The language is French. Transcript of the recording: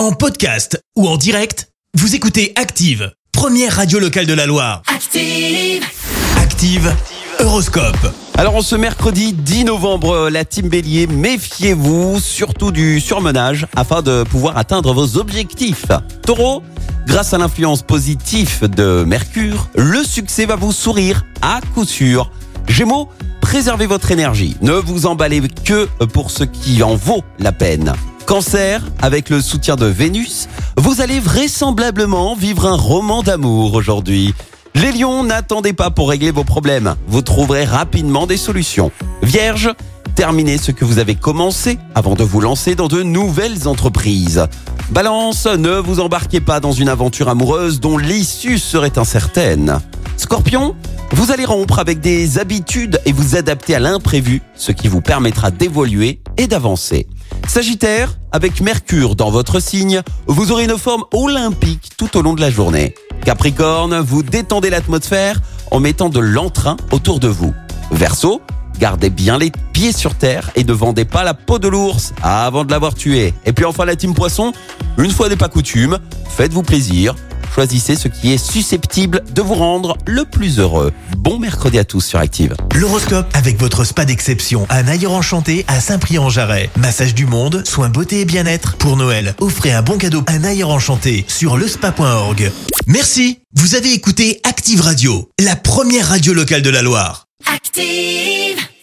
En podcast ou en direct, vous écoutez Active, première radio locale de la Loire. Active. Active, Horoscope. Alors en ce mercredi 10 novembre, la team Bélier, méfiez-vous surtout du surmenage afin de pouvoir atteindre vos objectifs. Taureau, grâce à l'influence positive de Mercure, le succès va vous sourire à coup sûr. Gémeaux, préservez votre énergie. Ne vous emballez que pour ce qui en vaut la peine. Cancer, avec le soutien de Vénus, vous allez vraisemblablement vivre un roman d'amour aujourd'hui. Les lions, n'attendez pas pour régler vos problèmes. Vous trouverez rapidement des solutions. Vierge, terminez ce que vous avez commencé avant de vous lancer dans de nouvelles entreprises. Balance, ne vous embarquez pas dans une aventure amoureuse dont l'issue serait incertaine. Scorpion, vous allez rompre avec des habitudes et vous adapter à l'imprévu, ce qui vous permettra d'évoluer et d'avancer. Sagittaire, avec Mercure dans votre signe, vous aurez une forme olympique tout au long de la journée. Capricorne, vous détendez l'atmosphère en mettant de l'entrain autour de vous. Verseau, gardez bien les pieds sur terre et ne vendez pas la peau de l'ours avant de l'avoir tué. Et puis enfin la team Poisson, une fois n'est pas coutume, faites-vous plaisir, choisissez ce qui est susceptible de vous rendre le plus heureux. Bon mercredi à tous sur Active. L'horoscope avec votre spa d'exception à Naïre Enchanté à Saint-Prix-en-Jarret. Massage du monde, soins beauté et bien-être. Pour Noël, offrez un bon cadeau à Naïre Enchanté sur lespa.org. Merci. Vous avez écouté Active Radio, la première radio locale de la Loire. Active.